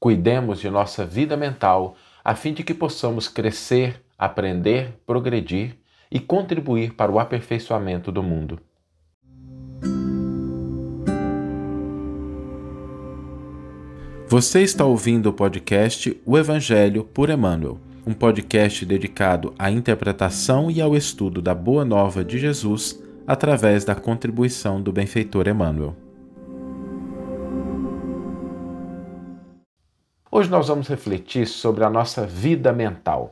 Cuidemos de nossa vida mental a fim de que possamos crescer, aprender, progredir e contribuir para o aperfeiçoamento do mundo. Você está ouvindo o podcast O Evangelho por Emmanuel, um podcast dedicado à interpretação e ao estudo da Boa Nova de Jesus através da contribuição do benfeitor Emmanuel. Hoje nós vamos refletir sobre a nossa vida mental.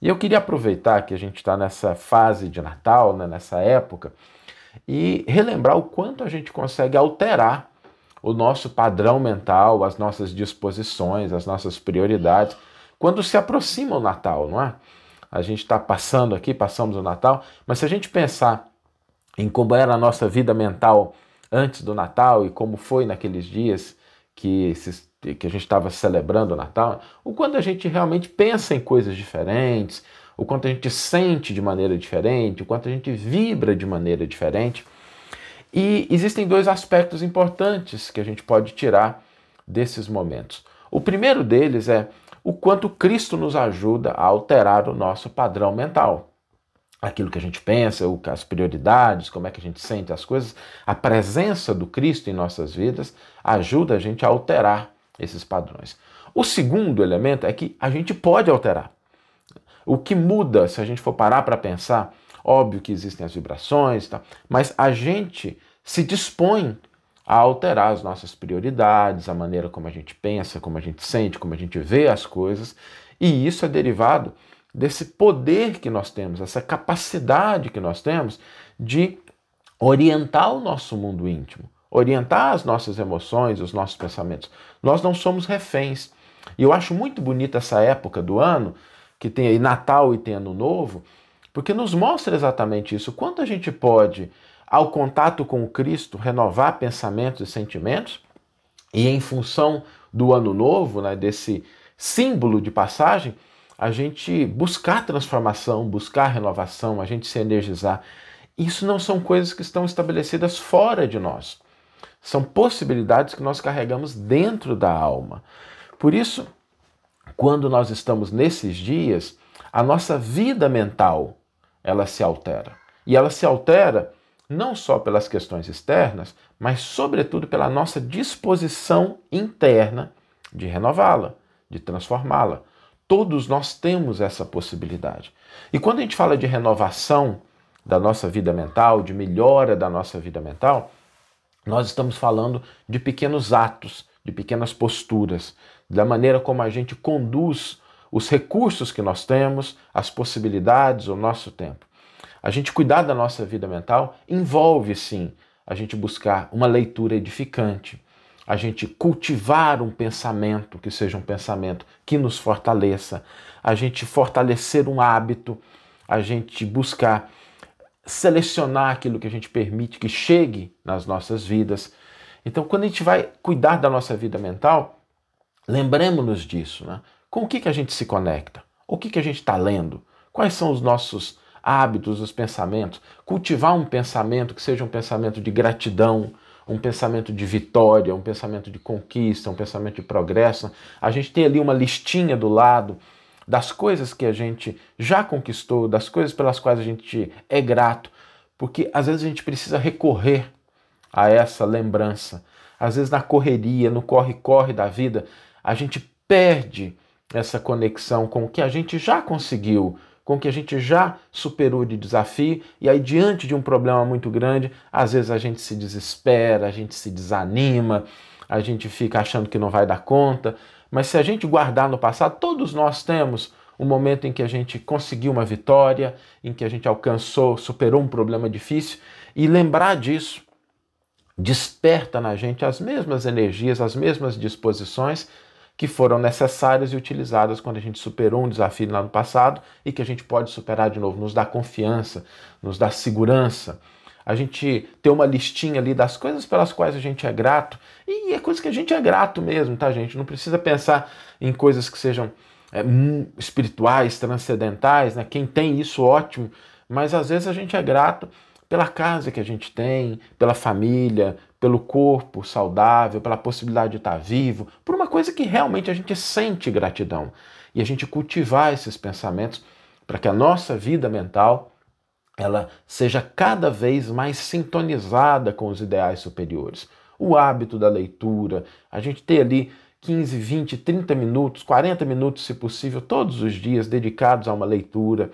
E eu queria aproveitar que a gente está nessa fase de Natal, né, nessa época, e relembrar o quanto a gente consegue alterar o nosso padrão mental, as nossas disposições, as nossas prioridades, quando se aproxima o Natal, não é? A gente está passando aqui, passamos o Natal, mas se a gente pensar em como era a nossa vida mental antes do Natal e como foi naqueles dias que esses que a gente estava celebrando o Natal, o quanto a gente realmente pensa em coisas diferentes, o quanto a gente sente de maneira diferente, o quanto a gente vibra de maneira diferente. E existem dois aspectos importantes que a gente pode tirar desses momentos. O primeiro deles é o quanto Cristo nos ajuda a alterar o nosso padrão mental aquilo que a gente pensa, as prioridades, como é que a gente sente as coisas, a presença do Cristo em nossas vidas ajuda a gente a alterar esses padrões. O segundo elemento é que a gente pode alterar. O que muda, se a gente for parar para pensar, óbvio que existem as vibrações, tá? mas a gente se dispõe a alterar as nossas prioridades, a maneira como a gente pensa, como a gente sente, como a gente vê as coisas, e isso é derivado desse poder que nós temos, essa capacidade que nós temos de orientar o nosso mundo íntimo, orientar as nossas emoções, os nossos pensamentos. Nós não somos reféns. E eu acho muito bonita essa época do ano, que tem aí Natal e tem Ano Novo, porque nos mostra exatamente isso. Quanto a gente pode, ao contato com o Cristo, renovar pensamentos e sentimentos, e em função do Ano Novo, né, desse símbolo de passagem, a gente buscar transformação, buscar renovação, a gente se energizar. Isso não são coisas que estão estabelecidas fora de nós. São possibilidades que nós carregamos dentro da alma. Por isso, quando nós estamos nesses dias, a nossa vida mental, ela se altera. E ela se altera não só pelas questões externas, mas sobretudo pela nossa disposição interna de renová-la, de transformá-la. Todos nós temos essa possibilidade. E quando a gente fala de renovação da nossa vida mental, de melhora da nossa vida mental, nós estamos falando de pequenos atos, de pequenas posturas, da maneira como a gente conduz os recursos que nós temos, as possibilidades, o nosso tempo. A gente cuidar da nossa vida mental envolve sim a gente buscar uma leitura edificante, a gente cultivar um pensamento que seja um pensamento que nos fortaleça, a gente fortalecer um hábito, a gente buscar selecionar aquilo que a gente permite que chegue nas nossas vidas. Então, quando a gente vai cuidar da nossa vida mental, lembremos-nos disso, né? Com o que, que a gente se conecta? O que, que a gente está lendo? Quais são os nossos hábitos, os pensamentos? Cultivar um pensamento que seja um pensamento de gratidão, um pensamento de vitória, um pensamento de conquista, um pensamento de progresso. A gente tem ali uma listinha do lado das coisas que a gente já conquistou, das coisas pelas quais a gente é grato, porque às vezes a gente precisa recorrer a essa lembrança. Às vezes na correria, no corre-corre da vida, a gente perde essa conexão com o que a gente já conseguiu, com que a gente já superou de desafio e aí diante de um problema muito grande, às vezes a gente se desespera, a gente se desanima, a gente fica achando que não vai dar conta, mas se a gente guardar no passado, todos nós temos um momento em que a gente conseguiu uma vitória, em que a gente alcançou, superou um problema difícil. E lembrar disso desperta na gente as mesmas energias, as mesmas disposições que foram necessárias e utilizadas quando a gente superou um desafio lá no passado e que a gente pode superar de novo, nos dá confiança, nos dá segurança. A gente ter uma listinha ali das coisas pelas quais a gente é grato, e é coisa que a gente é grato mesmo, tá, gente? Não precisa pensar em coisas que sejam é, espirituais, transcendentais, né? Quem tem isso, ótimo, mas às vezes a gente é grato pela casa que a gente tem, pela família, pelo corpo saudável, pela possibilidade de estar vivo, por uma coisa que realmente a gente sente gratidão. E a gente cultivar esses pensamentos para que a nossa vida mental ela seja cada vez mais sintonizada com os ideais superiores. O hábito da leitura, a gente ter ali 15, 20, 30 minutos, 40 minutos, se possível, todos os dias dedicados a uma leitura,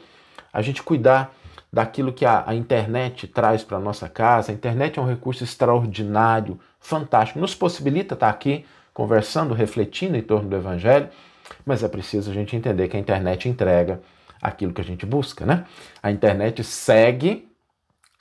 a gente cuidar daquilo que a, a internet traz para a nossa casa. A internet é um recurso extraordinário, fantástico, nos possibilita estar aqui conversando, refletindo em torno do Evangelho, mas é preciso a gente entender que a internet entrega aquilo que a gente busca, né? A internet segue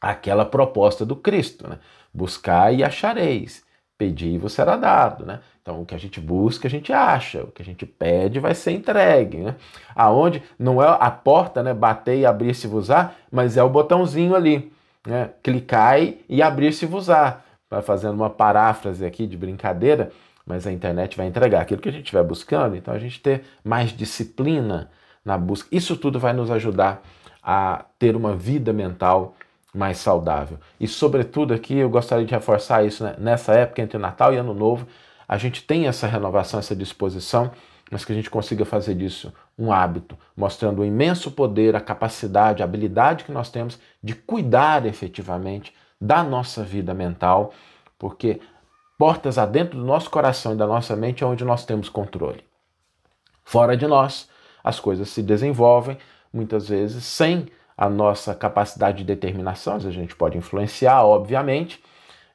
aquela proposta do Cristo, né? Buscar e achareis, pedir e vos será dado, né? Então, o que a gente busca, a gente acha. O que a gente pede vai ser entregue. Né? Aonde não é a porta, né? Bater e abrir-se-vos-á, mas é o botãozinho ali. Né? Clicar e abrir-se-vos-á. Vai fazendo uma paráfrase aqui de brincadeira, mas a internet vai entregar aquilo que a gente estiver buscando. Então, a gente ter mais disciplina na busca. Isso tudo vai nos ajudar a ter uma vida mental mais saudável. E, sobretudo, aqui eu gostaria de reforçar isso né? nessa época entre Natal e Ano Novo a gente tem essa renovação, essa disposição, mas que a gente consiga fazer disso um hábito, mostrando o imenso poder, a capacidade, a habilidade que nós temos de cuidar efetivamente da nossa vida mental, porque portas adentro do nosso coração e da nossa mente é onde nós temos controle. Fora de nós, as coisas se desenvolvem muitas vezes sem a nossa capacidade de determinação. A gente pode influenciar, obviamente,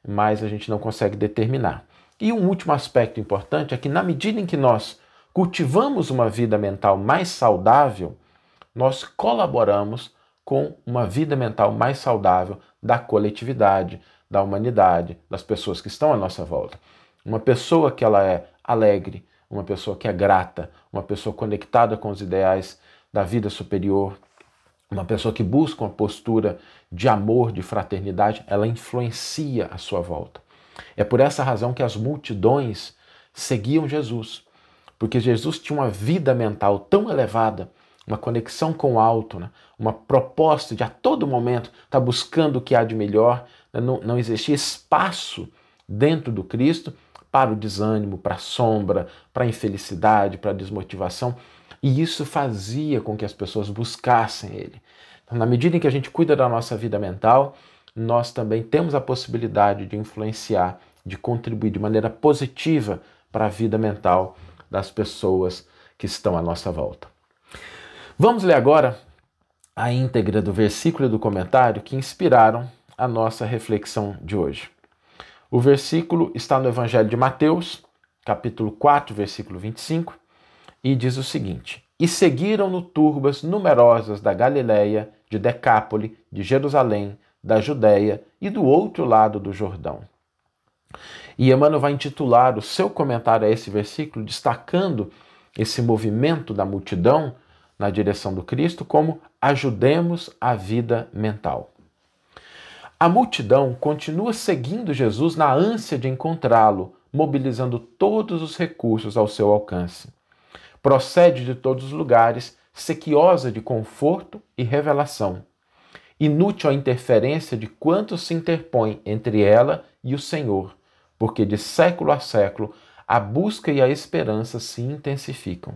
mas a gente não consegue determinar. E um último aspecto importante é que, na medida em que nós cultivamos uma vida mental mais saudável, nós colaboramos com uma vida mental mais saudável da coletividade, da humanidade, das pessoas que estão à nossa volta. Uma pessoa que ela é alegre, uma pessoa que é grata, uma pessoa conectada com os ideais da vida superior, uma pessoa que busca uma postura de amor, de fraternidade, ela influencia a sua volta. É por essa razão que as multidões seguiam Jesus, porque Jesus tinha uma vida mental tão elevada, uma conexão com o alto, né? uma proposta de a todo momento estar tá buscando o que há de melhor, né? não, não existia espaço dentro do Cristo para o desânimo, para a sombra, para a infelicidade, para a desmotivação. E isso fazia com que as pessoas buscassem Ele. Então, na medida em que a gente cuida da nossa vida mental, nós também temos a possibilidade de influenciar, de contribuir de maneira positiva para a vida mental das pessoas que estão à nossa volta. Vamos ler agora a íntegra do versículo e do comentário que inspiraram a nossa reflexão de hoje. O versículo está no Evangelho de Mateus, capítulo 4, versículo 25, e diz o seguinte: E seguiram-no turbas numerosas da Galiléia, de Decápole, de Jerusalém, da Judéia e do outro lado do Jordão. E Emmanuel vai intitular o seu comentário a esse versículo, destacando esse movimento da multidão na direção do Cristo como ajudemos a vida mental. A multidão continua seguindo Jesus na ânsia de encontrá-lo, mobilizando todos os recursos ao seu alcance. Procede de todos os lugares, sequiosa de conforto e revelação inútil a interferência de quantos se interpõe entre ela e o Senhor, porque de século a século a busca e a esperança se intensificam.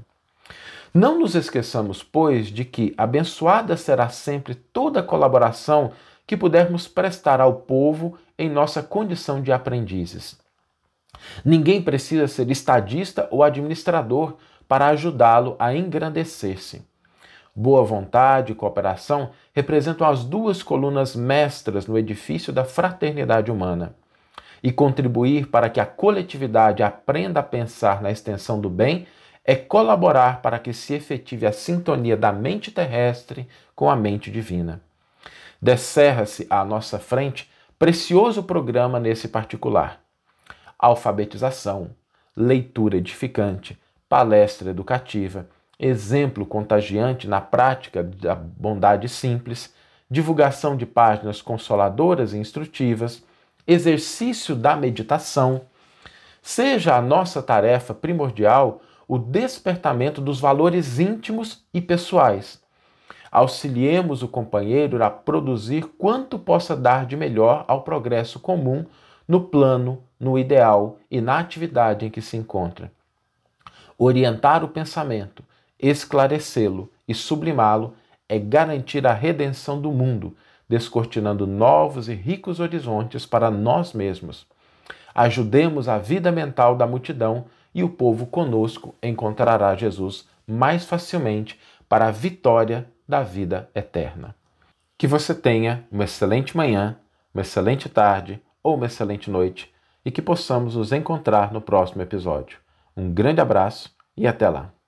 Não nos esqueçamos, pois, de que abençoada será sempre toda colaboração que pudermos prestar ao povo em nossa condição de aprendizes. Ninguém precisa ser estadista ou administrador para ajudá-lo a engrandecer-se. Boa vontade e cooperação representam as duas colunas mestras no edifício da fraternidade humana. E contribuir para que a coletividade aprenda a pensar na extensão do bem é colaborar para que se efetive a sintonia da mente terrestre com a mente divina. Descerra-se à nossa frente precioso programa nesse particular: alfabetização, leitura edificante, palestra educativa exemplo contagiante na prática da bondade simples, divulgação de páginas consoladoras e instrutivas, exercício da meditação, seja a nossa tarefa primordial o despertamento dos valores íntimos e pessoais. Auxiliemos o companheiro a produzir quanto possa dar de melhor ao progresso comum no plano, no ideal e na atividade em que se encontra. Orientar o pensamento, esclarecê-lo e sublimá-lo é garantir a redenção do mundo, descortinando novos e ricos horizontes para nós mesmos. Ajudemos a vida mental da multidão e o povo conosco encontrará Jesus mais facilmente para a vitória da vida eterna. Que você tenha uma excelente manhã, uma excelente tarde ou uma excelente noite e que possamos nos encontrar no próximo episódio. Um grande abraço e até lá!